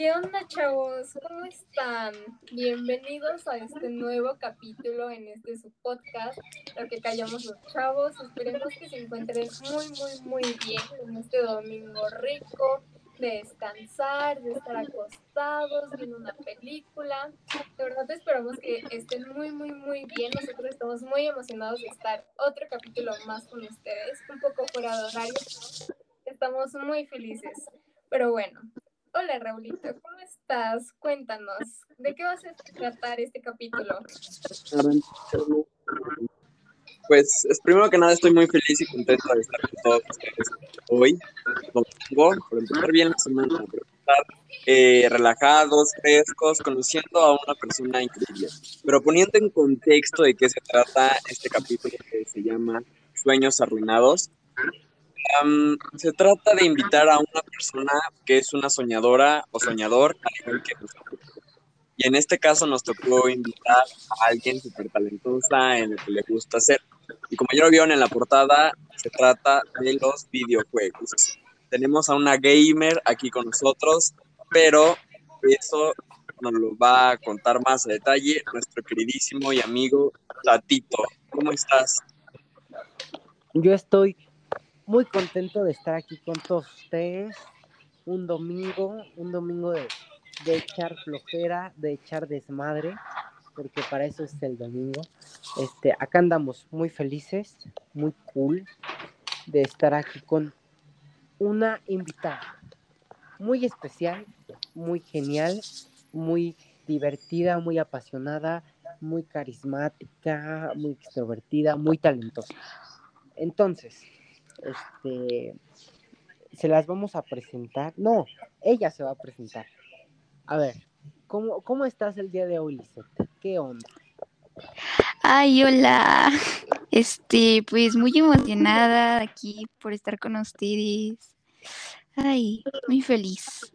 ¿Qué onda, chavos? ¿Cómo están? Bienvenidos a este nuevo capítulo en este su podcast, Lo que callamos los chavos. Esperemos que se encuentren muy, muy, muy bien en este domingo rico, de descansar, de estar acostados, viendo una película. De verdad esperamos que estén muy, muy, muy bien. Nosotros estamos muy emocionados de estar otro capítulo más con ustedes, un poco fuera de horario. Estamos muy felices. Pero bueno, hola Raulito, ¿cómo estás? Cuéntanos, ¿de qué vas a tratar este capítulo? Pues es, primero que nada estoy muy feliz y contento de estar con todos ustedes hoy, domingo, por empezar bien la semana, por estar eh, relajados, frescos, conociendo a una persona increíble. Pero poniendo en contexto de qué se trata este capítulo que se llama Sueños Arruinados, se trata de invitar a una persona que es una soñadora o soñador, que Y en este caso nos tocó invitar a alguien súper talentosa en lo que le gusta hacer. Y como ya lo vieron en la portada, se trata de los videojuegos. Tenemos a una gamer aquí con nosotros, pero eso nos lo va a contar más a detalle nuestro queridísimo y amigo Tatito. ¿Cómo estás? Yo estoy muy contento de estar aquí con todos ustedes. Un domingo, un domingo de, de echar flojera, de echar desmadre, porque para eso es el domingo. Este, acá andamos muy felices, muy cool de estar aquí con una invitada muy especial, muy genial, muy divertida, muy apasionada, muy carismática, muy extrovertida, muy talentosa. Entonces, este, se las vamos a presentar. No, ella se va a presentar. A ver, ¿cómo, cómo estás el día de hoy, Lisette? ¿Qué onda? Ay, hola. Este, pues muy emocionada aquí por estar con ustedes. Ay, muy feliz.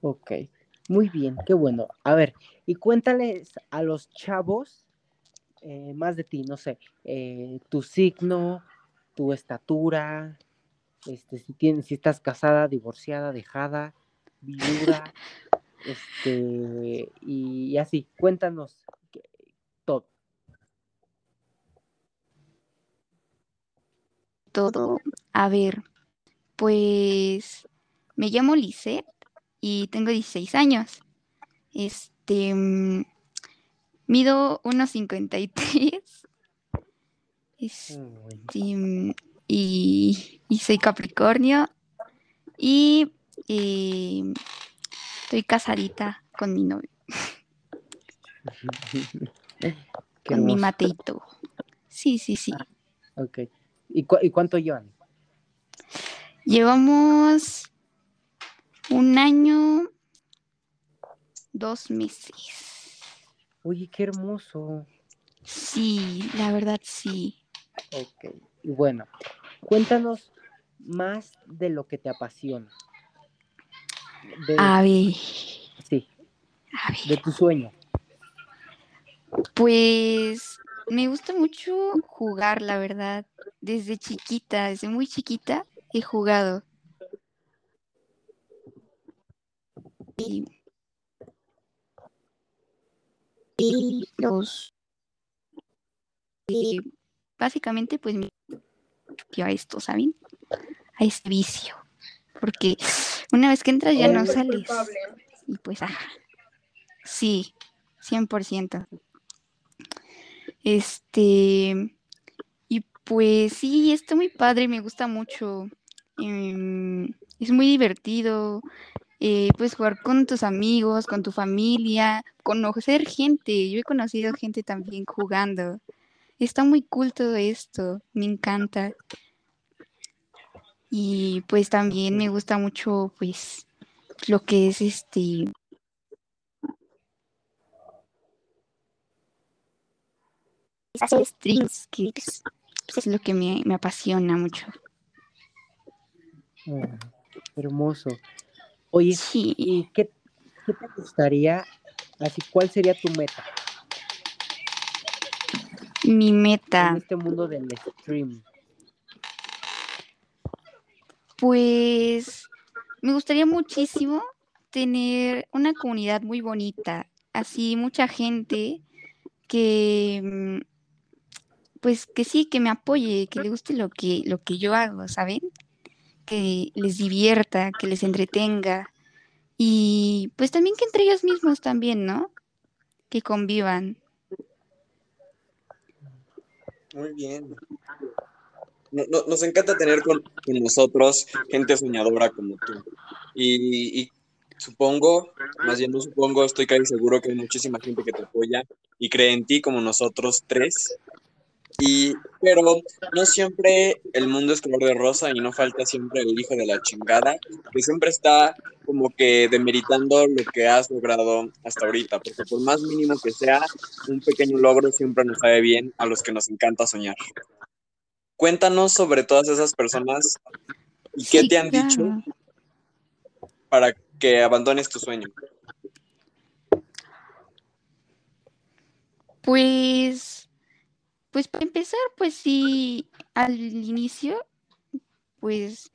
Ok, muy bien, qué bueno. A ver, y cuéntales a los chavos eh, más de ti, no sé, eh, tu signo, tu estatura, este, si tienes, si estás casada, divorciada, dejada, viuda, este, y, así, cuéntanos todo. Todo. A ver, pues me llamo Lisette y tengo 16 años. Este, mm, mido 1,53 este, y, soy Capricornio. Y, estoy casadita con mi novio. con mi Mateito. Sí, sí, sí. Ah, ok. ¿Y, ¿Y cuánto llevan? Llevamos un año, dos meses. Oye, qué hermoso. Sí, la verdad sí. Ok, y bueno, cuéntanos más de lo que te apasiona. a ver. Sí. De tu sueño. Pues me gusta mucho jugar, la verdad. Desde chiquita, desde muy chiquita he jugado. Y, y los y básicamente pues me a esto, ¿saben? A este vicio. Porque una vez que entras ya no sales. Y pues, ah, sí, 100%. Este, y pues sí, está muy padre, me gusta mucho. Em, es muy divertido. Eh, puedes jugar con tus amigos, con tu familia, conocer gente. Yo he conocido gente también jugando. Está muy cool todo esto, me encanta. Y pues también me gusta mucho pues lo que es este hacer strings, que pues, es lo que me, apasiona mucho. Ah, hermoso. Oye, ¿y qué, qué te gustaría, así, cuál sería tu meta? Mi meta. En este mundo del stream. Pues me gustaría muchísimo tener una comunidad muy bonita, así mucha gente que, mm, pues que sí, que me apoye, que le guste lo que, lo que yo hago, ¿saben? Que les divierta, que les entretenga. Y pues también que entre ellos mismos también, ¿no? Que convivan. Muy bien. nos encanta tener con, nosotros gente soñadora como tú. Y, y, supongo, más bien no supongo, estoy casi seguro que hay muchísima gente que te apoya y cree en ti como nosotros tres. Y, pero no siempre el mundo es color de rosa y no falta siempre el hijo de la chingada, que siempre está como que demeritando lo que has logrado hasta ahorita, porque por más mínimo que sea, un pequeño logro siempre nos sabe bien a los que nos encanta soñar. Cuéntanos sobre todas esas personas y qué te han dicho para que abandones tu sueño. Pues pues para empezar, pues sí, al inicio, pues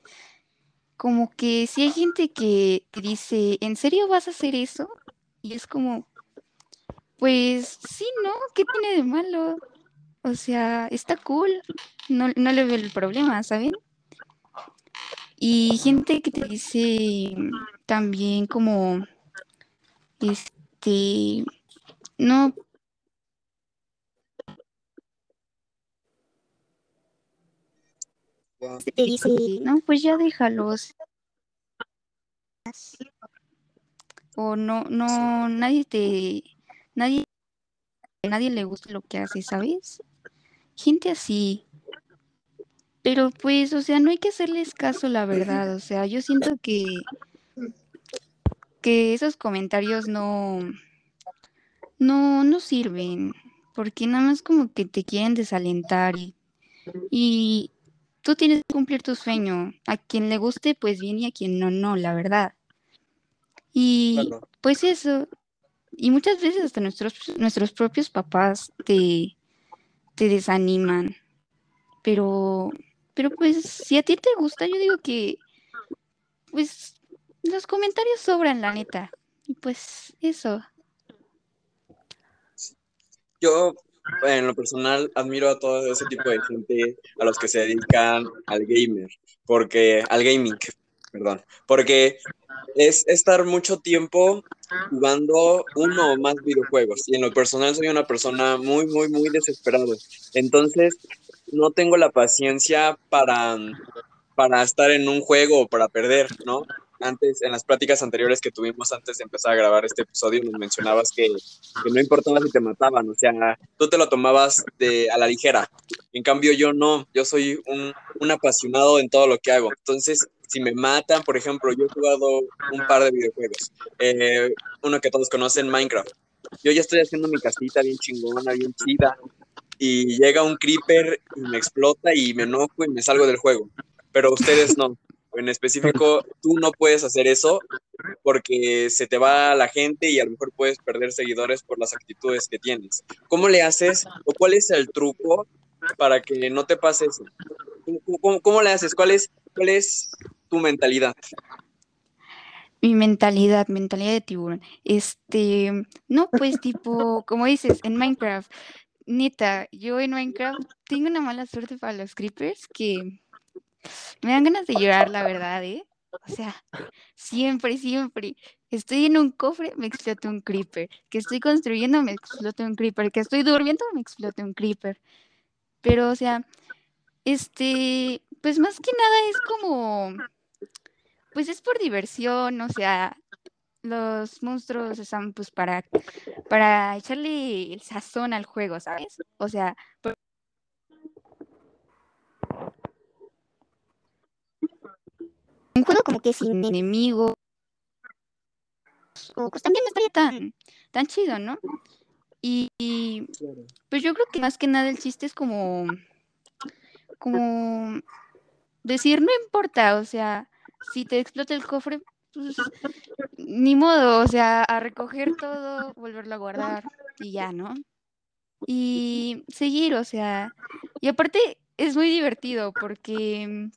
como que si hay gente que, dice, ¿en serio vas a hacer eso? Y es como, pues sí, ¿no? ¿Qué tiene de malo? O sea, está cool, no, no le veo el problema, ¿saben? Y gente que te dice también como, este, no, te dice, no, pues ya déjalos. O no, no, nadie te, nadie, nadie le gusta lo que hace, ¿sabes? Gente así. Pero pues, o sea, no hay que hacerles caso, la verdad. O sea, yo siento que, que esos comentarios no, no, no sirven. Porque nada más como que te quieren desalentar y, y tú tienes que cumplir tu sueño. A quien le guste, pues bien, y a quien no, no, la verdad. Y pues eso. Y muchas veces hasta nuestros, nuestros propios papás te, te desaniman. Pero, pero pues si a ti te gusta, yo digo que, pues los comentarios sobran, la neta. Y pues eso. Yo en lo personal admiro a todo ese tipo de gente a los que se dedican al gamer, porque al gaming, perdón, porque es estar mucho tiempo jugando uno o más videojuegos y en lo personal soy una persona muy muy muy desesperada. Entonces, no tengo la paciencia para para estar en un juego o para perder, ¿no? Antes, en las prácticas anteriores que tuvimos antes de empezar a grabar este episodio, nos mencionabas que, que, no importaba si te mataban, o sea, tú te lo tomabas de, a la ligera. En cambio, yo no, yo soy un, un apasionado en todo lo que hago. Entonces, si me matan, por ejemplo, yo he jugado un par de videojuegos, eh, uno que todos conocen, Minecraft. Yo ya estoy haciendo mi casita bien chingona, bien chida, y llega un creeper y me explota y me enojo y me salgo del juego. Pero ustedes no en específico, tú no puedes hacer eso porque se te va la gente y a lo mejor puedes perder seguidores por las actitudes que tienes. ¿Cómo le haces o cuál es el truco para que no te pase eso? ¿Cómo, le haces? ¿Cuál es, ¿Cuál es tu mentalidad? Mi mentalidad, mentalidad de tiburón. Este, no, pues tipo, como dices, en Minecraft, neta, yo en Minecraft tengo una mala suerte para los creepers que me dan ganas de llorar, la verdad, ¿eh? O sea, siempre, siempre. Estoy en un cofre, me explota un creeper. Que estoy construyendo, me explota un creeper. Que estoy durmiendo, me explota un creeper. Pero, o sea, este, pues más que nada es como, pues es por diversión, o sea, los monstruos están pues para, para echarle el sazón al juego, ¿sabes? O sea, un juego como que sin enemigos. pues también no estaría tan, tan chido, ¿no? Y, pues yo creo que más que nada el chiste es como, como decir, no importa, o sea, si te explota el cofre, pues ni modo, o sea, a recoger todo, volverlo a guardar y ya, ¿no? Y seguir, o sea, y aparte es muy divertido porque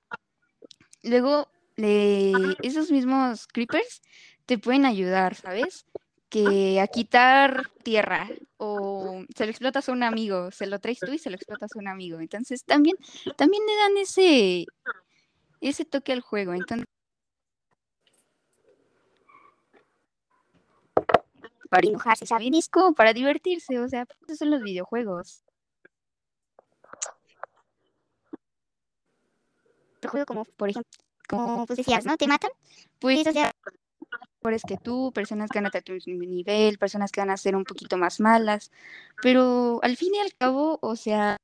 luego esos mismos creepers te pueden ayudar, ¿sabes? Que a quitar tierra o se lo explotas a un amigo, se lo traes tú y se lo explotas a un amigo. Entonces también, también le dan ese, ese toque al juego. Entonces, para enojarse, ¿saben? Es como para divertirse, o sea, esos son los videojuegos. Otro juego como, por ejemplo, como pues decías, ¿no? ¿Te matan? Pues, o sea, mejores que tú, personas que van a estar a tu mismo nivel, personas que van a ser un poquito más malas, pero al fin y al cabo, o sea,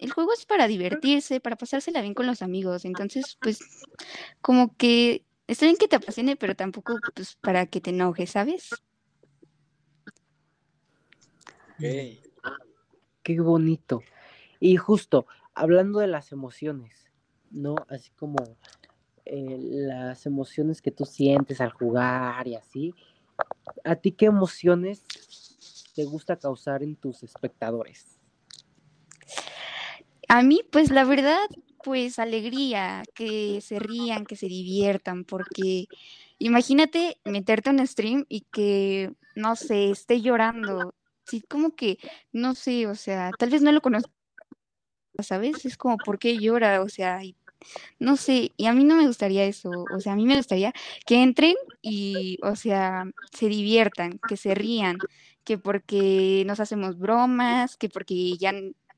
el juego es para divertirse, para pasársela bien con los amigos, entonces, pues, como que está bien que te apasione, pero tampoco, pues, para que te enojes, ¿sabes? Qué bonito. Y justo, hablando de las emociones, ¿no? Así como eh, las emociones que tú sientes al jugar y así. ¿A ti qué emociones te gusta causar en tus espectadores? A mí, pues la verdad, pues alegría, que se rían, que se diviertan, porque imagínate meterte en un stream y que, no sé, esté llorando. Sí, como que, no sé, o sea, tal vez no lo conozco, ¿sabes? Es como, ¿por qué llora? O sea, y no sé, y a mí no me gustaría eso, o sea, a mí me gustaría que entren y, o sea, se diviertan, que se rían, que porque nos hacemos bromas, que porque ya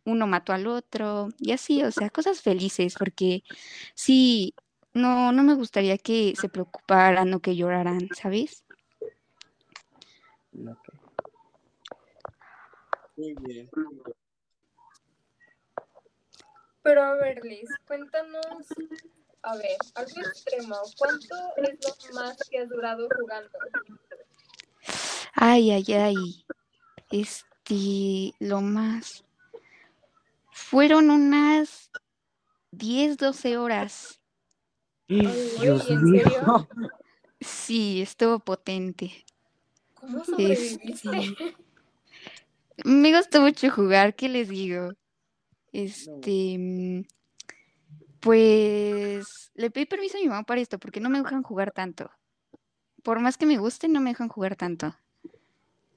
uno mató al otro, y así, o sea, cosas felices, porque sí, no, no me gustaría que se preocuparan o que lloraran, ¿sabes? Muy bien. Pero a ver, Liz, cuéntanos, a ver, algo extremo, ¿cuánto es lo más que has durado jugando? Ay, ay, ay, este, lo más, fueron unas 10, 12 horas. Dios ¿en mío. serio? Sí, estuvo potente. ¿Cómo sobreviviste? Este, me gustó mucho jugar, ¿qué les digo? Este, mm, pues le pedí permiso a mi mamá para esto, porque no me dejan jugar tanto. Por más que me guste, no me dejan jugar tanto.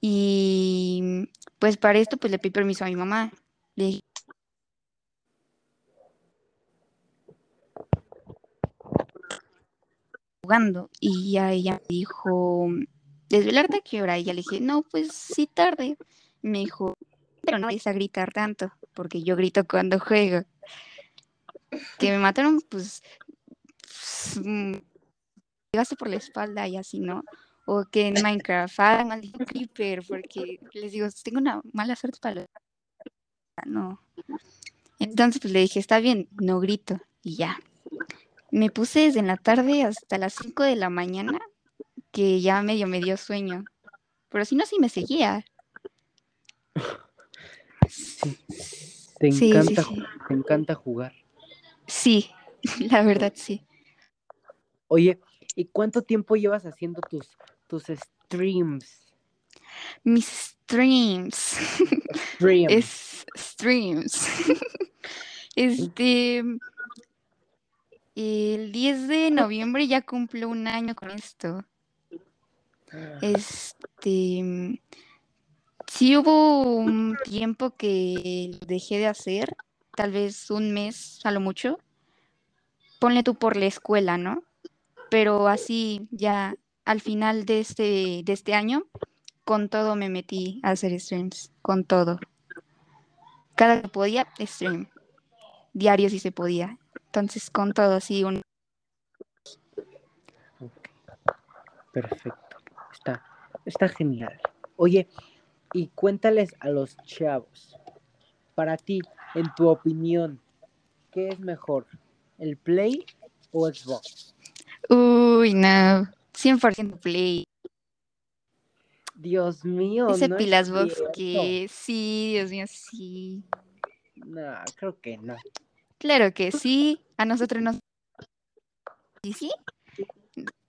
Y pues para esto, pues le pedí permiso a mi mamá. Le dije, jugando. Y ya ella me dijo, ¿desvelarte a qué hora? Y ya le dije, no, pues sí tarde. Me dijo, pero no vayas a gritar tanto, porque yo grito cuando juego. Que me mataron, pues, pues, mm, llegaste por la espalda y así, ¿no? O que en Minecraft hagan maldito creeper, porque les digo, tengo una mala suerte para los... No. Entonces, pues le dije, está bien, no grito. Y ya. Me puse desde la tarde hasta las 5 de la mañana, que ya medio me dio sueño. Pero si no, sí me seguía. Te Sí, sí, encanta, sí. te encanta jugar. Sí, la verdad sí. Oye, ¿y cuánto tiempo llevas haciendo tus, tus streams? Mis streams. Streams. es streams. este. El 10 de noviembre ya cumplo un año con esto. Este. Sí hubo un tiempo que dejé de hacer, tal vez un mes a lo mucho. Ponle tú por la escuela, ¿no? Pero así ya al final de este, de este año, con todo me metí a hacer streams, con todo. Cada que podía, stream. Diario si se podía. Entonces, con todo, así un... Perfecto. Está, está genial. Oye, y cuéntales a los chavos, para ti, en tu opinión, ¿qué es mejor? ¿El Play o Xbox? Uy, no. 100% play. Dios mío, Ese no Pilas Box que sí, Dios mío, sí. No, creo que no. Claro que sí. A nosotros nos. ¿Y sí?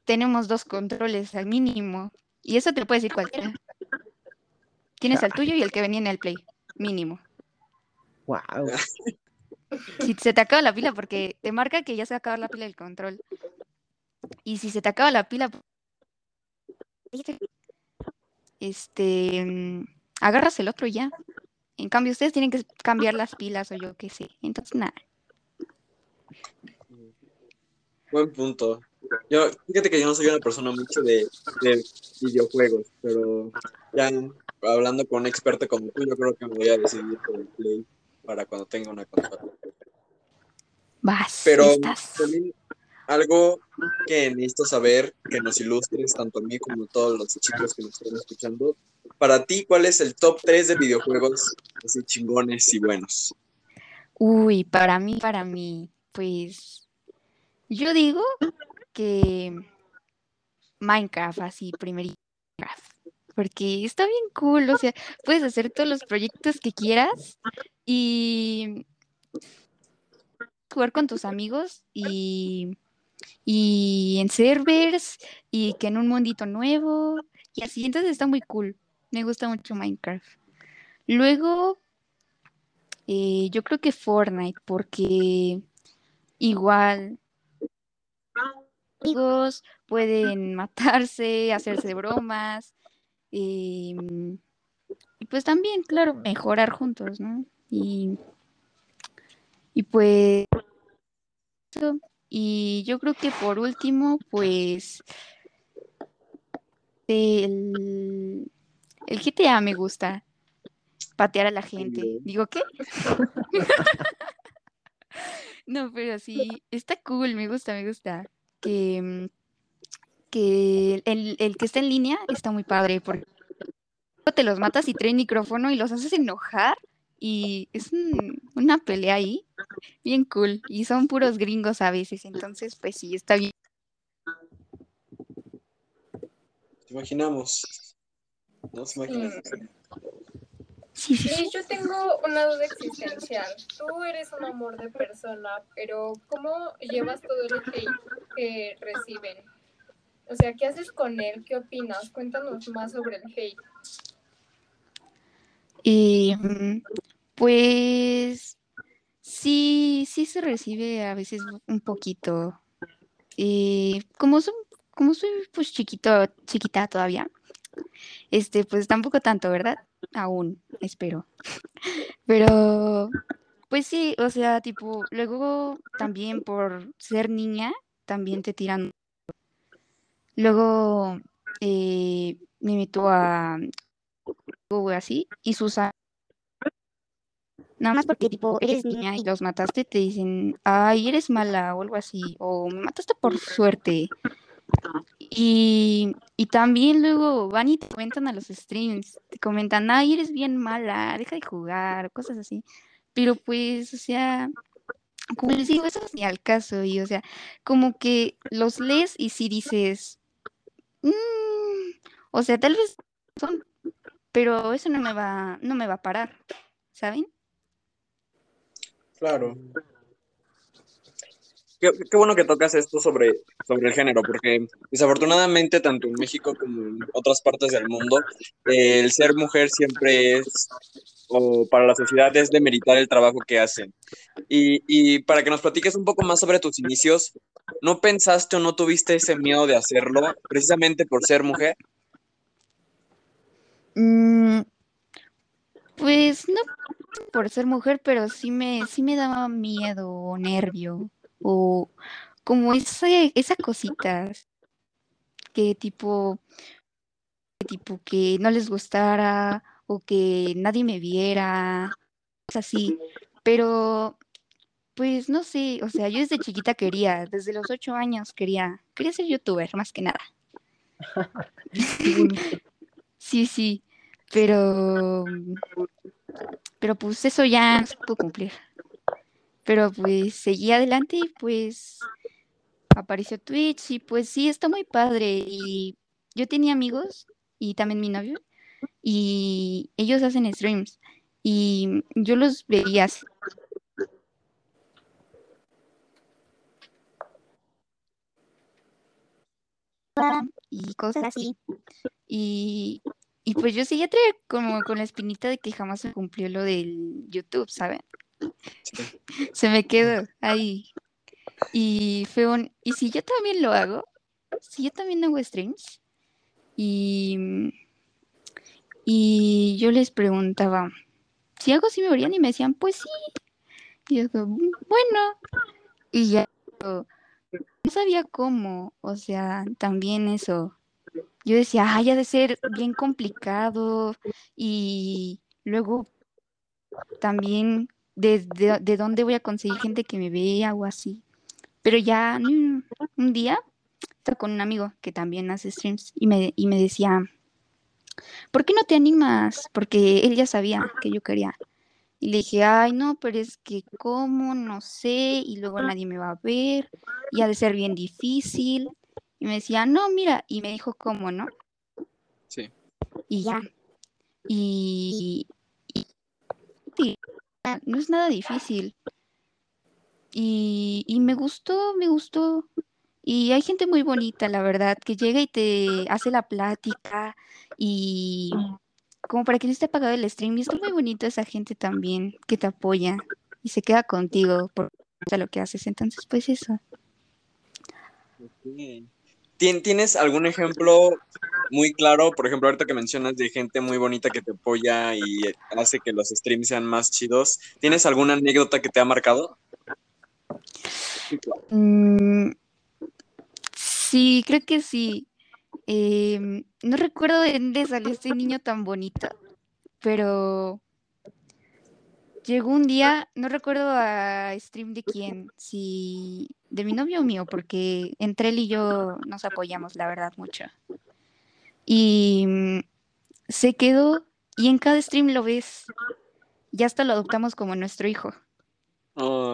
Tenemos dos controles al mínimo. Y eso te lo puede decir cualquiera. Tienes al tuyo y el que venía en el Play. Mínimo. Wow. Si se te acaba la pila, porque te marca que ya se va a acabar la pila del control. Y si se te acaba la pila, este, mm, agarras el otro y ya. En cambio, ustedes tienen que cambiar las pilas o yo qué sé. Entonces, nada. Buen punto. Yo, fíjate que yo no soy una persona mucho de, de videojuegos, pero ya hablando con un experto como tú, yo creo que me voy a decidir por el Play para cuando tenga una consola. Vas, Pero estás. también algo que necesito saber, que nos ilustres tanto a mí como a todos los chicos que nos están escuchando. Para ti, ¿cuál es el top 3 de videojuegos así chingones y buenos? Uy, para mí, para mí, pues yo digo que Minecraft, así, primerito, porque está bien cool, o sea, puedes hacer todos los proyectos que quieras y jugar con tus amigos y, y en servers y que en un mundito nuevo y así, entonces está muy cool, me gusta mucho Minecraft. Luego, eh, yo creo que Fortnite, porque igual amigos pueden matarse, hacerse bromas, em, y pues también, claro, mejorar juntos, ¿no? Y, y pues, y yo creo que por último, pues, el, el GTA me gusta, patear a la gente. Digo, ¿qué? No, pero sí, está cool, me gusta, me gusta. Que, mm, que el, el que está en línea está muy padre porque te los matas y traen micrófono y los haces enojar y es un- una pelea ahí, bien cool. Y son puros gringos a veces, entonces pues sí, está bien. Te imaginamos. Nos sí. Sí, yo tengo una duda existencial. Tú eres un amor de persona, pero ¿cómo llevas todo el hate que reciben? O sea, ¿qué haces con él? ¿Qué opinas? Cuéntanos más sobre el hate. Mm, pues sí, sí se recibe a veces un poquito. Y como son, como soy pues chiquito, chiquita todavía, este, pues tampoco tanto, ¿verdad? Aún, espero. Pero, pues sí, o sea, tipo, luego también por ser niña, también te tiran. Luego eh, me meto a o así, y sus a- nada más porque tipo eres niña y los mataste, te dicen, ay, eres mala o algo así, o me mataste por suerte. Y, y también luego van y te comentan a los streams, te comentan, ay, eres bien mala, deja de jugar, cosas así. Pero pues, o sea, como les eso es ni al caso, y o sea, como que los lees y si dices, "Mm", o sea, tal vez son, pero eso no me va, no me va a parar, ¿saben? Claro. Qué, bueno que tocas esto sobre, sobre el género, porque desafortunadamente tanto en México como en otras partes del mundo, eh, el ser mujer siempre es, o para la sociedad es demeritar el trabajo que hacen. Y, y para que nos platiques un poco más sobre tus inicios, ¿no pensaste o no tuviste ese miedo de hacerlo precisamente por ser mujer? Mm, pues no por ser mujer, pero sí me, sí me daba miedo o nervio, o como ese, esa cosita que tipo, que tipo que no les gustara o que nadie me viera, cosas así. Pero, pues no sé, o sea, yo desde chiquita quería, desde los ocho años quería, quería ser youtuber, más que nada. Sí, sí, pero, pero pues eso ya no se pudo cumplir. Pero pues seguí adelante y pues apareció Twitch y pues sí, está muy padre. Y yo tenía amigos y también mi novio y ellos hacen streams y yo los veía así. y cosas así. Y, y pues yo seguía como con la espinita de que jamás se cumplió lo del YouTube, ¿saben? Se me quedó ahí. Y fue un, ¿y si yo también lo hago? Si yo también hago streams. Y, y yo les preguntaba, si algo así me verían y me decían, pues sí. Y yo bueno. Y ya no sabía cómo, o sea, también eso. Yo decía, ay, ha de ser bien complicado y luego también de, de- de dónde voy a conseguir gente que me vea o así. Pero ya un día estaba con un amigo que también hace streams y me, y me decía, ¿por qué no te animas? Porque él ya sabía que yo quería. Y le dije, ay, no, pero es que cómo, no sé, y luego nadie me va a ver, y ha de ser bien difícil. Y me decía, no, mira, y me dijo cómo, ¿no? Sí. Y ya. Y, y- y no es nada difícil. Y, y me gustó, me gustó. Y hay gente muy bonita, la verdad, que llega y te hace la plática y como para que no esté apagado el stream. Y muy bonito esa gente también que te apoya y se queda contigo por lo que haces. Entonces, pues eso. ¿Tien- ¿Tienes algún ejemplo muy claro? Por ejemplo, ahorita que mencionas de gente muy bonita que te apoya y hace que los streams sean más chidos. ¿Tienes alguna anécdota que te ha marcado? Mm, sí, creo que sí. Em, no recuerdo de dónde salió este niño tan bonito, pero llegó un día, no recuerdo a stream de quién, si de mi novio o mío, porque entre él y yo nos apoyamos, la verdad, mucho. Y mm, se quedó y en cada stream lo ves. Ya hasta lo adoptamos como nuestro hijo.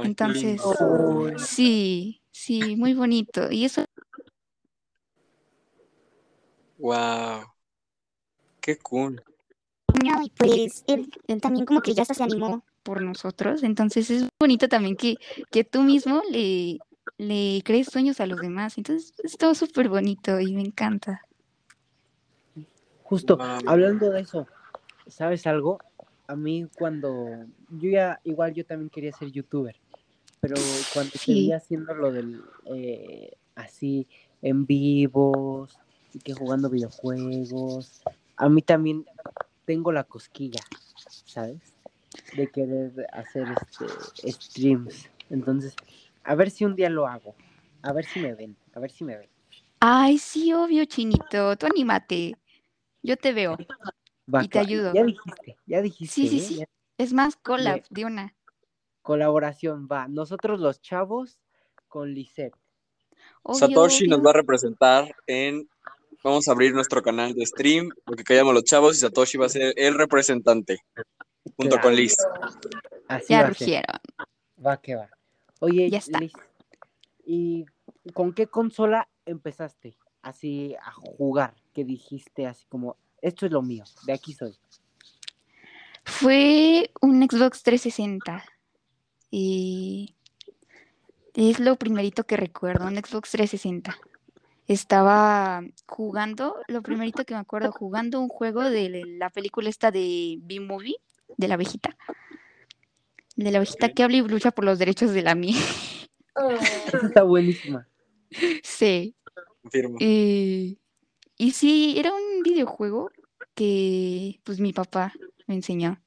Entonces, lindo. sí, sí, muy bonito. Y eso Wow. Qué cool. año y pues él, él también como que ya hasta se animó por nosotros. Entonces es bonito también que, que tú mismo le, le crees sueños a los demás. Entonces es todo súper bonito y me encanta. Justo, Wow. hablando de eso, ¿sabes algo? A mí cuando yo ya, igual yo también quería ser youtuber, pero cuando Sí. vi haciendo lo del, eh, así, en vivos, y que jugando videojuegos, a mí también tengo la cosquilla, ¿sabes? De querer hacer este streams. Entonces, a ver si un día lo hago, a ver si me ven, a ver si me ven. Ay, sí, obvio, Chinito. Tú anímate. Yo te veo. Y te ayudo. Ya dijiste, ya dijiste. Sí, sí, ¿eh? sí. Ya- Es más, collab de una. Colaboración, va. Nosotros los chavos con Lisette. Obvio, Satoshi nos va a representar en. Vamos a abrir nuestro canal de stream, lo que callamos los chavos, y Satoshi va a ser el representante, junto Claro. con Liz. Así Ya va rugieron. Va que va. Oye, Ya está. Liz, ¿y con qué consola empezaste así a jugar? Que dijiste así como, esto es lo mío, de aquí soy. Fue un Xbox 360. Y es lo primerito que recuerdo, un Xbox 360. Estaba jugando, lo primerito que me acuerdo, jugando un juego de la película esta de B-Movie, de la abejita. De la abejita que habla y lucha por los derechos de la miel. Oh, Esa está buenísima. sí. Confirmo. Eh, y sí, era un videojuego que pues mi papá me enseñó.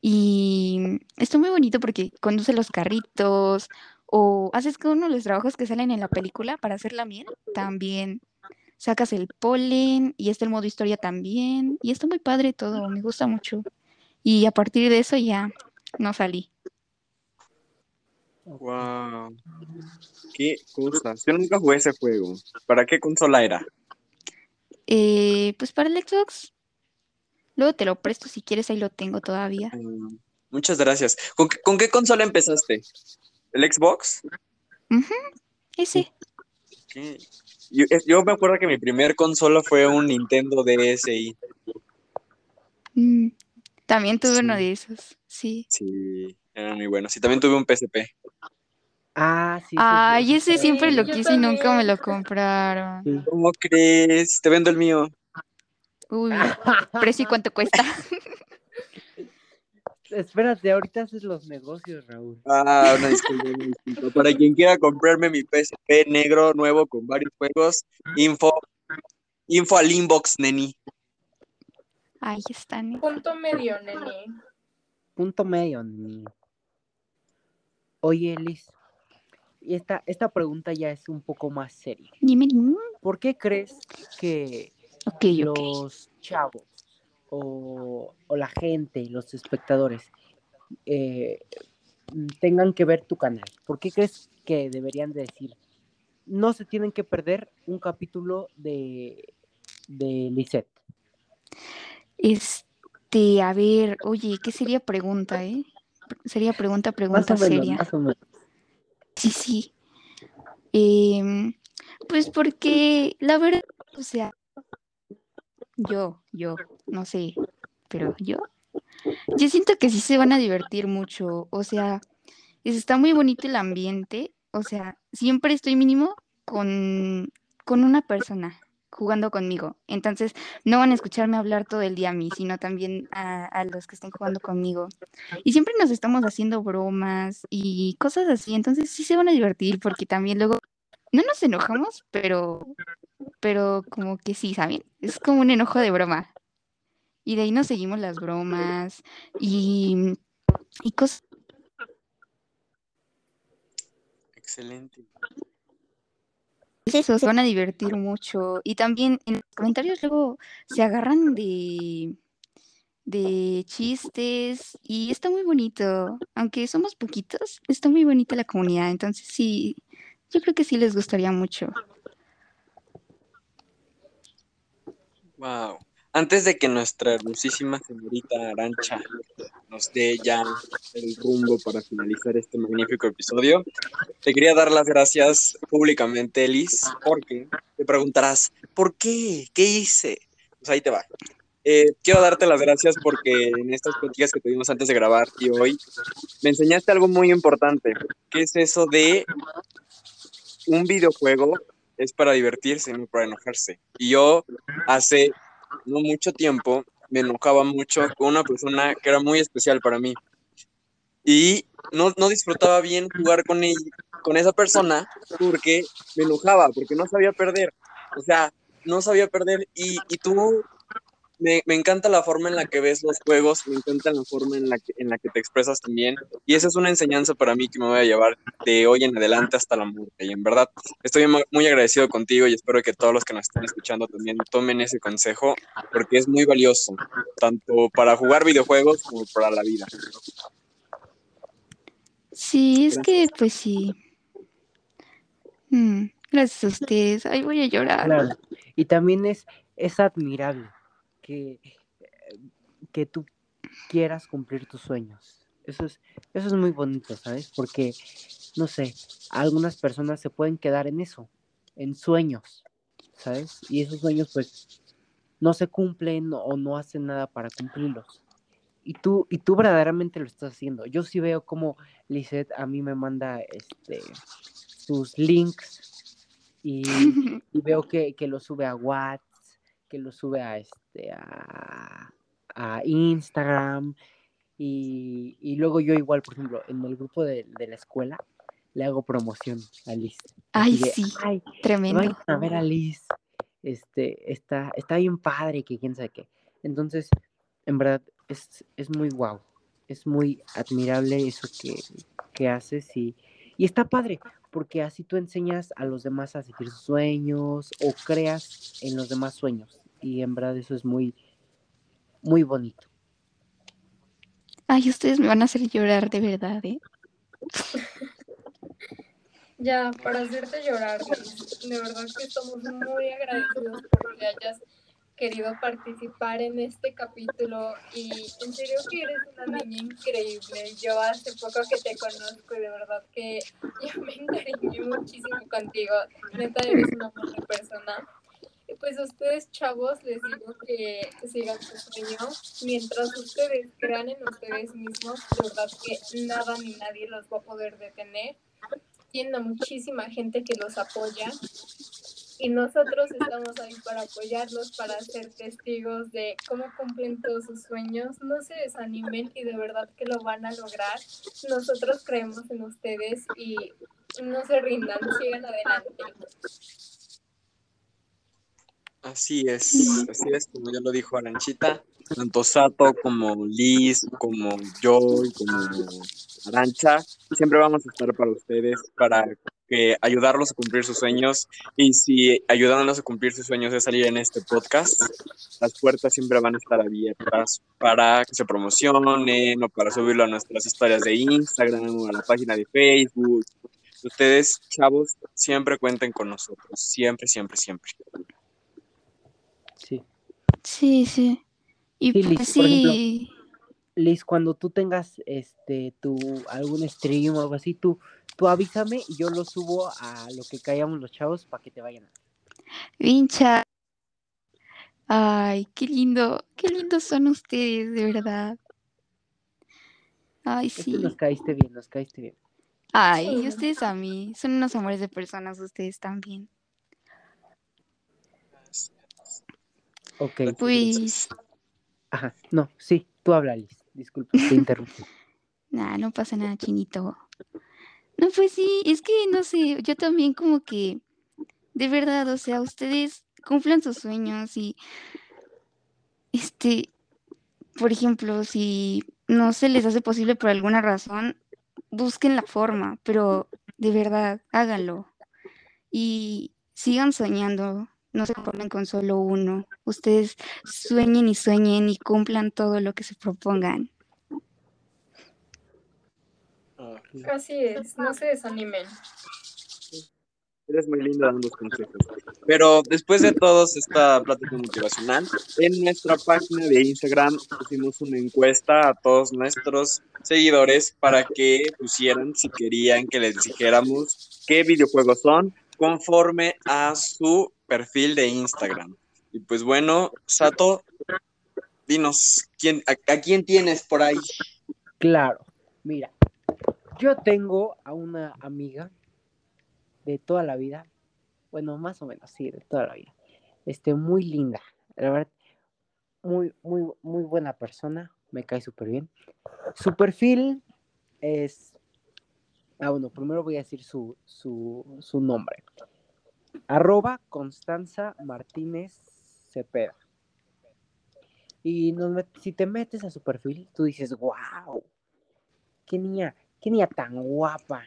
Y está muy bonito porque conduce los carritos o haces que uno de los trabajos que salen en la película para hacer la miel, también sacas el polen y está el modo historia también. Y está muy padre todo, me gusta mucho. Y a partir de eso ya no salí. Wow. Qué cosas. Yo nunca jugué ese juego. ¿Para qué consola era? Eh, pues para el Xbox, luego te lo presto si quieres, ahí lo tengo todavía. Mm, Muchas gracias. ¿Con qué, con qué consola empezaste? ¿El Xbox? Ese. ¿Qué? Yo, eh, yo me acuerdo que mi primer consola fue un Nintendo DSi. Mm, También tuve uno Sí. de esos, sí. Sí, eran muy buenos. Y también tuve un PSP. Ah, sí. Ay, ese siempre Sí, lo quise y nunca me lo compraron. Sí. ¿Cómo crees? Te vendo el mío. Uy, precio y cuánto cuesta. Espérate, ahorita haces los negocios, Raúl. Ah, una disculpa, una disculpa. Para quien quiera comprarme mi PSP negro nuevo con varios juegos, info, Info al inbox, neni. Ahí están. Punto medio, nene. Punto medio. ni- Oye, Liz, y esta, esta pregunta ya es un poco más seria. Dime. ¿Por qué crees que los chavos o, o la gente, los espectadores, eh, tengan que ver tu canal? ¿Por qué crees que deberían de decir, no se tienen que perder un capítulo de, de Lisette? Este, a ver, oye, ¿qué sería pregunta, eh? Sería pregunta, pregunta menos, seria. Sí, sí. Em, pues porque la verdad, o sea, yo, yo, no sé, pero yo, yo siento que sí se van a divertir mucho, o sea, es- está muy bonito el ambiente, o sea, siempre estoy mínimo con, con una persona jugando conmigo, entonces no van a escucharme hablar todo el día a mí, sino también a, los que estén jugando conmigo. Y siempre nos estamos haciendo bromas y cosas así, entonces sí se van a divertir porque también luego no nos enojamos, pero pero como que sí, ¿saben? Es como un enojo de broma. Y de ahí nos seguimos las bromas y, y cosas Excelente. Eso, se van a divertir mucho. Y también en los comentarios luego se agarran de, de chistes y está muy bonito. Aunque somos poquitos, está muy bonita la comunidad. Entonces sí, yo creo que sí les gustaría mucho. Wow. Antes de que nuestra hermosísima señorita Arancha nos dé ya el rumbo para finalizar este magnífico episodio, te quería dar las gracias públicamente, Liz, porque te preguntarás, ¿por qué? ¿Qué hice? Pues ahí te va. Eh, quiero darte las gracias porque en estas pláticas que tuvimos antes de grabar y hoy, me enseñaste algo muy importante, que es eso de un videojuego es para divertirse, no para enojarse. Y yo hace no mucho tiempo me enojaba mucho con una persona que era muy especial para mí. Y no, no disfrutaba bien jugar con, ella- con esa persona porque me enojaba, porque no sabía perder. O sea, no sabía perder. Y, y tú, me, me encanta la forma en la que ves los juegos, me encanta la forma en la, que, en la que te expresas también. Y esa es una enseñanza para mí que me voy a llevar de hoy en adelante hasta la muerte. Y en verdad, estoy mu- muy agradecido contigo y espero que todos los que nos están escuchando también tomen ese consejo porque es muy valioso, tanto para jugar videojuegos como para la vida. Sí, es que pues sí. Mm, gracias a ustedes. Ay, voy a llorar. Claro. Y también es, es admirable que, que tú quieras cumplir tus sueños. Eso es, eso es muy bonito, ¿sabes? Porque, no sé, algunas personas se pueden quedar en eso, en sueños, ¿sabes? Y esos sueños pues no se cumplen o no hacen nada para cumplirlos. Y tú, y tú verdaderamente lo estás haciendo. Yo sí veo como Lisette a mí me manda este sus links y, y veo que, que lo sube a WhatsApp, que lo sube a este a, a Instagram y, y luego yo igual, por ejemplo, en el grupo de, de la escuela le hago promoción a Liz. Ay, de, sí, "Ay, tremendo. vayan a ver a Liz. Este, está, está bien padre, que quién sabe qué. Entonces, en verdad, es, es muy guau. Es muy admirable eso que, que haces y, y está padre, porque así tú enseñas a los demás a seguir sus sueños o creas en los demás sueños. Y en verdad eso es muy, muy bonito. Ay, ustedes me van a hacer llorar de verdad, ¿eh? Ya, para hacerte llorar, de verdad que estamos muy agradecidos porque hayas querido participar en este capítulo y en serio que eres una niña increíble. Yo hace poco que te conozco y de verdad que yo me encariñé muchísimo contigo. Neta, eres una buena persona. Pues a ustedes, chavos, les digo que sigan su sueño. Mientras ustedes crean en ustedes mismos, de verdad que nada ni nadie los va a poder detener. Tienen a muchísima gente que los apoya y nosotros estamos ahí para apoyarlos, para ser testigos de cómo cumplen todos sus sueños. No se desanimen y de verdad que lo van a lograr. Nosotros creemos en ustedes y no se rindan, sigan adelante. Así es, así es, como ya lo dijo Aranchita, tanto Sato como Liz, como yo y como Arancha, siempre vamos a estar para ustedes, para ayudarlos a cumplir sus sueños. Y si ayudándonos a cumplir sus sueños es salir en este podcast, las puertas siempre van a estar abiertas para que se promocionen o para subirlo a nuestras historias de Instagram o a la página de Facebook. Ustedes, chavos, siempre cuenten con nosotros, siempre, siempre, siempre. Sí. Sí, sí. Y Sí, Liz, pues por ejemplo, Liz, cuando tú tengas este tu algún stream o algo así, tú, tú avísame y yo lo subo a lo que callamos los chavos para que te vayan vincha. Ay, qué lindo, qué lindos son ustedes, de verdad. Ay, sí. nos caíste bien, nos caíste bien. Ay, y ustedes a mí. Son unos amores de personas, ustedes también. Ok. Pues, Ajá. No, sí, tú habla, Liz. Disculpa, te interrumpí. nada, no pasa nada, chinito. No, pues sí, es que no sé, yo también como que, de verdad, o sea, ustedes cumplan sus sueños y, este, por ejemplo, si no se les hace posible por alguna razón, busquen la forma, pero de verdad, háganlo. Y sigan soñando, no se conformen con solo uno. Ustedes sueñen y sueñen y cumplan todo lo que se propongan. Ah, Así es, no se desanimen. Eres muy linda dando consejos. Pero después de todos esta plática motivacional, en nuestra página de Instagram pusimos una encuesta a todos nuestros seguidores para que pusieran si querían que les dijéramos qué videojuegos son conforme a su perfil de Instagram. Y pues bueno, Sato, dinos, ¿quién, a, a quién tienes por ahí? Claro, mira, yo tengo a una amiga de toda la vida, bueno, más o menos, sí, de toda la vida, este, muy linda, la verdad, muy, muy, muy buena persona, me cae súper bien. Su perfil es, ah, bueno, primero voy a decir su, su, su nombre, arroba Constanza Martínez Cepeda. Y si te metes a su perfil, tú dices, wow, qué niña, qué niña tan guapa.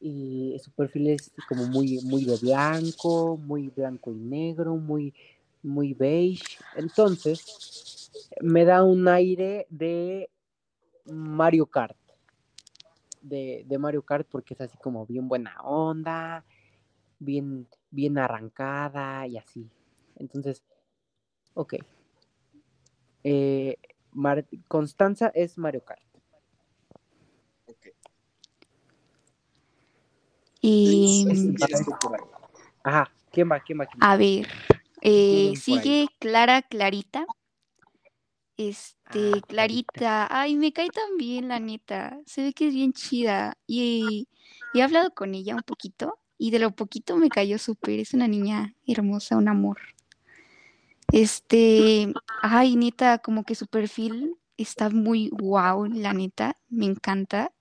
Y su perfil es como muy, muy de blanco, muy blanco y negro, muy, muy beige. Entonces, me da un aire de Mario Kart. De, de Mario Kart porque es así como bien buena onda, bien, bien arrancada y así. Entonces, ok. Eh, Mar- Constanza es Mario Kart. Y ¿Quién tienes tú por ahí? Ajá, ¿quién va? ¿Quién va? ¿Quién va? a ver, eh, sigue Clara Clarita. Este, Ah, Clarita. Clarita, ay, me cae tan bien, la neta. Se ve que es bien chida. Y, y he hablado con ella un poquito. Y de lo poquito me cayó súper. Es una niña hermosa, un amor. Este, ay, neta, como que su perfil está muy wow, la neta. Me encanta.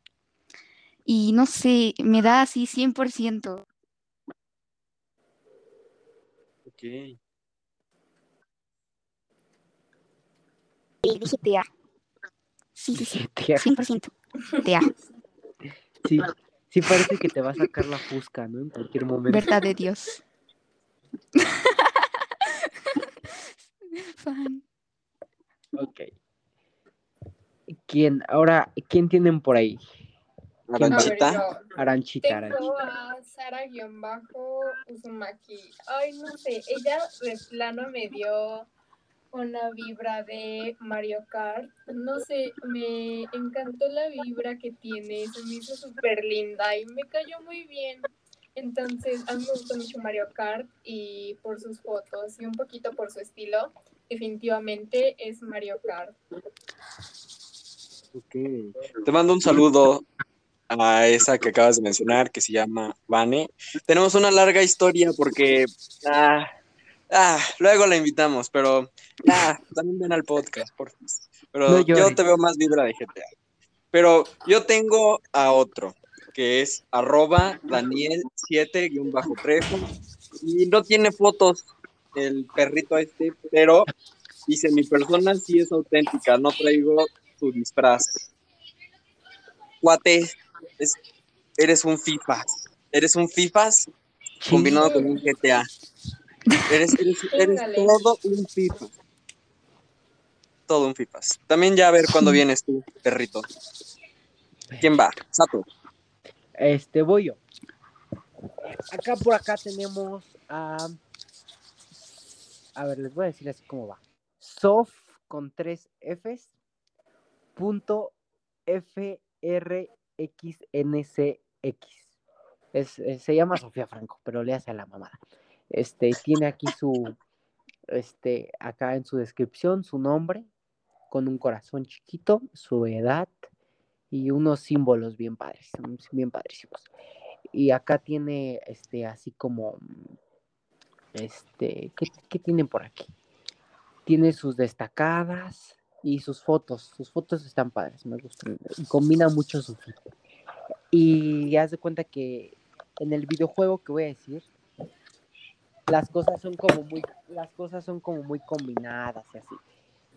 Y no sé, me da así 100%. Ok. Eh, dije te. Sí, sí, sí, Tía, 100%. Te. Sí, sí parece que te va a sacar la fusca, ¿no? En cualquier momento. Verdad de Dios. Fan. Ok. ¿Quién? Ahora, ¿quién tienen por ahí? Aranchita. yo Aranchita, Aranchita. tengo a Sara-Uzumaki. Ay, no sé, ella de plano me dio una vibra de Mario Kart. No sé, me encantó la vibra que tiene, se me hizo súper linda y me cayó muy bien. Entonces, a mí me gusta mucho Mario Kart y por sus fotos y un poquito por su estilo, definitivamente es Mario Kart. Ok. Te mando un saludo a esa que acabas de mencionar, que se llama Vane. Tenemos una larga historia porque ah, ah, luego la invitamos, pero ah, también ven al podcast, por favor. Pero No yo te veo más vibra de GTA. Pero yo tengo a otro, que es arroba Daniel7-trejo y no tiene fotos. el perrito este, pero dice, mi persona sí es auténtica, no traigo su disfraz. Cuate, es- eres un FIFAs, eres un FIFAs combinado con un GTA. Eres, eres, eres Ándale. todo un FIFA. Todo un FIFAs. También ya a ver cuándo vienes tú, perrito. ¿Quién va? Sato. Este, voy yo. Acá por acá tenemos a. A ver, les voy a decir así cómo va. Sof con tres Fs. Punto FRXNCX. Es, es- se llama Sofía Franco, pero le hace a la mamada. Este, tiene aquí su. Este, acá en su descripción, su nombre, con un corazón chiquito, su edad y unos símbolos bien padres, bien padrísimos. Y acá tiene, este, así como, este, ¿qué, qué tienen por aquí? Tiene sus destacadas y sus fotos. Sus fotos están padres, me gustan. Combina mucho su fit. Y haz de cuenta que en el videojuego que voy a decir, las cosas son como muy, las cosas son como muy combinadas y así.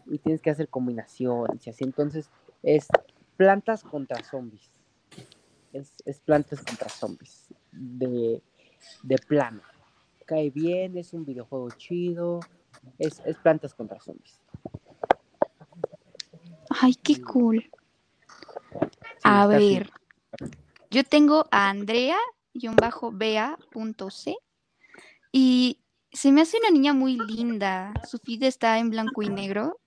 Y tienes que hacer combinaciones y así. Entonces, es plantas contra zombies. Es, es plantas contra zombies. De, de plano. Cae bien, es un videojuego chido. Es, es plantas contra zombies. Ay, qué cool. Sí, A ver, yo tengo a Andrea-Bea.c y se me hace una niña muy linda. Su feed está en blanco y negro,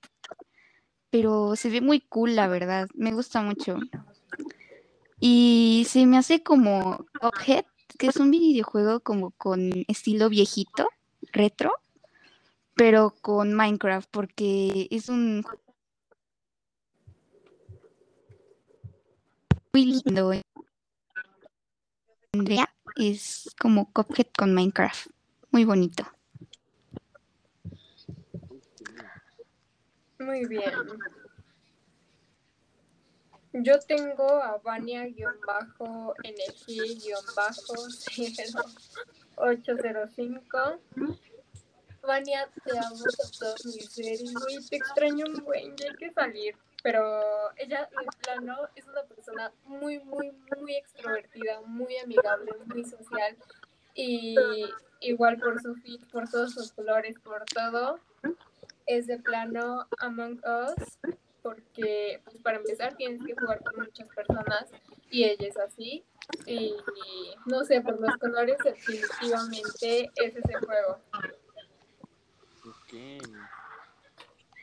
pero se ve muy cool, la verdad. Me gusta mucho. Y se me hace como Cuphead, que es un videojuego como con estilo viejito, retro, pero con Minecraft, porque es un muy lindo. Andrea es como Cuphead con Minecraft. Muy bonito. Muy bien. Yo tengo a Vania-NG-0805. Vania, te amo con todo mi ser y güey, te extraño un buen, ya hay que salir. Pero ella, de plano, es una persona muy, muy, muy extrovertida, muy amigable, muy social. Y igual por su fit, por todos sus colores, por todo, es de plano Among Us, porque pues, para empezar tienes que jugar con muchas personas y ella es así. Y no sé, por los colores definitivamente es ese juego. Ok.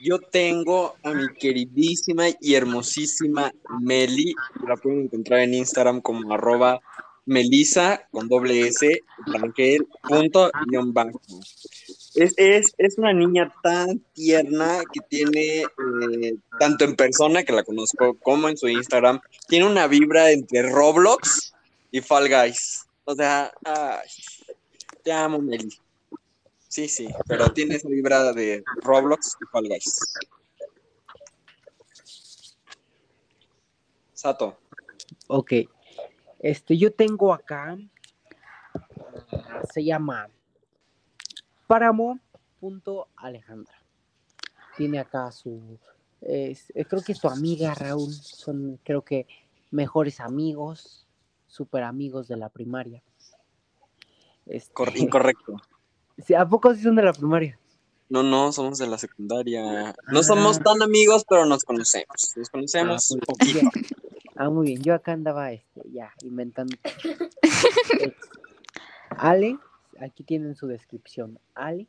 Yo tengo a mi queridísima y hermosísima Meli. La pueden encontrar en Instagram como arroba melisa con doble S, Rangel, punto, guion bajo. Es, es, es una niña tan tierna que tiene, eh, tanto en persona, que la conozco, como en su Instagram, tiene una vibra entre Roblox y Fall Guys. O sea, te amo, Meli. Sí, sí, pero tiene esa vibra de Roblox y Fall Guys. Sato. Ok. Este, yo tengo acá. se llama Páramo.alejandra. Tiene acá su. es- eh, creo que es tu amiga, Raúl. Son, creo que, mejores amigos. Super amigos de la primaria. Este, Cor- incorrecto. ¿A poco sí son de la primaria? No, no, somos de la secundaria. No Ah. somos tan amigos, pero nos conocemos. Nos conocemos Ah, un muy poquito. Ah, muy bien. Yo acá andaba este, ya inventando. Ale, aquí tienen su descripción. Ale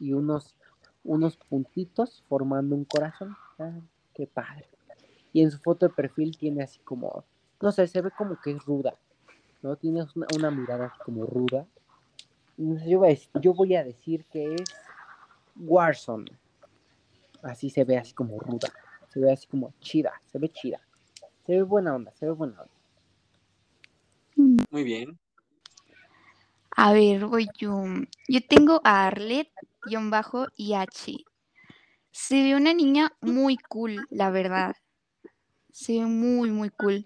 y unos, unos puntitos formando un corazón. Ah, qué padre. Y en su foto de perfil tiene así como, no sé, se ve como que es ruda. ¿No? Tiene una, una mirada así como ruda. Entonces yo voy, a, decir- yo voy a decir que es Warzone. Así se ve así como ruda. Se ve así como chida. Se ve chida. Se ve buena onda, se ve buena onda. Muy bien. A ver, voy yo. Yo tengo a Arlet-IH. Se ve una niña muy cool, la verdad. Se ve muy, muy cool.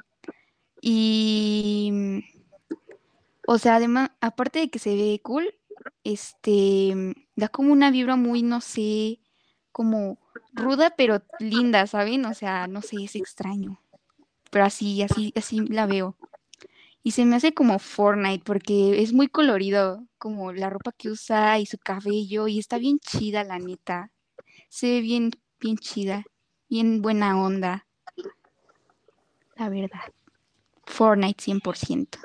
Y, o sea, además, aparte de que se ve cool, este, da como una vibra muy, no sé, como ruda, pero linda, ¿saben? O sea, no sé, es extraño. Pero así, así, así la veo. Y se me hace como Fortnite porque es muy colorido, como la ropa que usa y su cabello, y está bien chida, la neta. Se ve bien, bien chida, bien buena onda. La verdad. Fortnite 100%.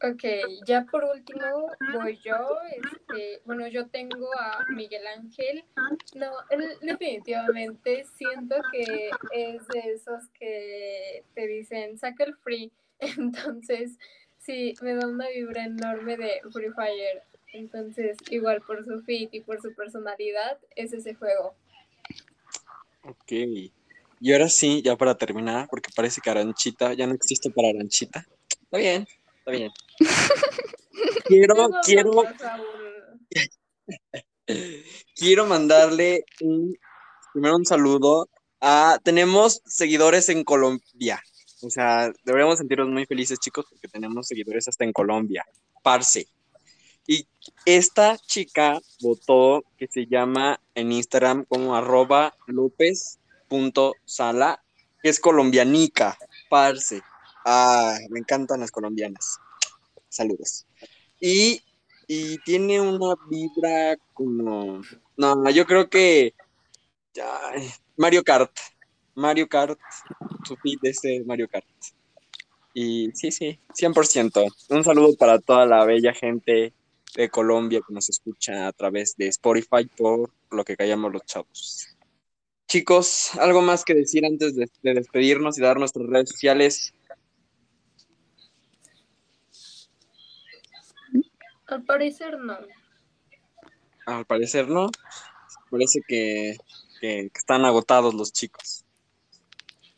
Ok, ya por último voy yo. Este, bueno, yo tengo a Miguel Ángel. No, él definitivamente siento que es de esos que te dicen, saca el free. Entonces, sí, me da una vibra enorme de Free Fire. Entonces, igual por su fit y por su personalidad, es ese juego. Ok. Y ahora sí, ya para terminar, porque parece que Aranchita ya no existe para Aranchita. Está bien, está bien. Quiero, quiero, quiero mandarle un, primero un saludo a, tenemos seguidores en Colombia. O sea, deberíamos sentirnos muy felices, chicos, porque tenemos seguidores hasta en Colombia. Parce. Y esta chica votó que se llama en Instagram como arroba lópez.sala, que es colombianica, parce. Ah, me encantan las colombianas. Saludos. Y, y tiene una vibra como... No, yo creo que... Mario Kart. Mario Kart. Su feed es de Mario Kart. Y sí, sí, 100%. Un saludo para toda la bella gente de Colombia que nos escucha a través de Spotify por lo que callamos los chavos. Chicos, ¿algo más que decir antes de, de despedirnos y dar nuestras redes sociales? Al parecer no. Al parecer no. Parece que, que- que están agotados los chicos.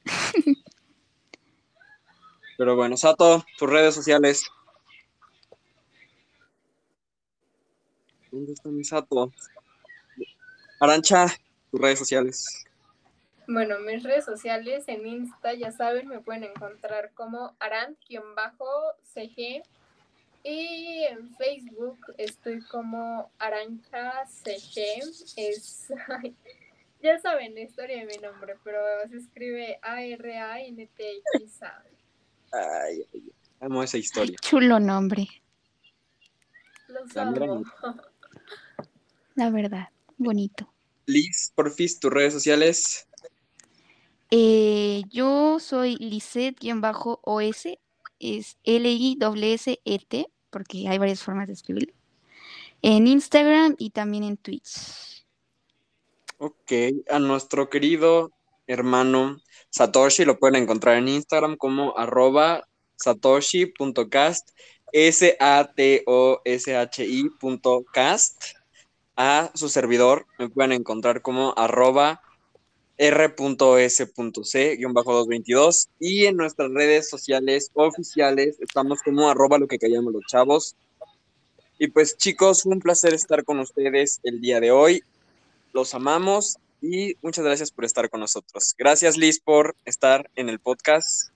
Pero bueno, Sato, tus redes sociales. ¿Dónde está mi Sato? Arancha, tus redes sociales. Bueno, mis redes sociales en Insta, ya saben, me pueden encontrar como aran-cg y en Facebook estoy como arancha cg. Es, ay, ya saben la historia de mi nombre, pero se escribe A-R-A-N-T-X-A. Ay, ay, amo esa Ay, historia. chulo nombre, Los La amo. la verdad. Bonito. Liz, porfis, tus redes sociales. Eh, yo soy Lisette-OS, es L-I-S-S-E-T, porque hay varias formas de escribirlo. En Instagram y también en Twitch. Ok, a nuestro querido hermano Satoshi lo pueden encontrar en Instagram como satoshi.cast, S-A-T-O-S-H-I.cast. A su servidor me pueden encontrar como arroba r.s.c-222 y en nuestras redes sociales oficiales estamos como arroba lo que callamos los chavos. Y pues chicos, un placer estar con ustedes el día de hoy. Los amamos y muchas gracias por estar con nosotros. Gracias Liz por estar en el podcast.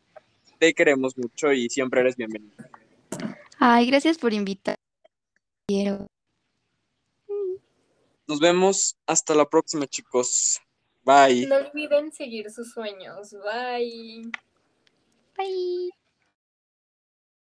Te queremos mucho y siempre eres bienvenido. Ay, gracias por invitar. Quiero. Nos vemos hasta la próxima, chicos. Bye. No olviden seguir sus sueños. Bye. Bye.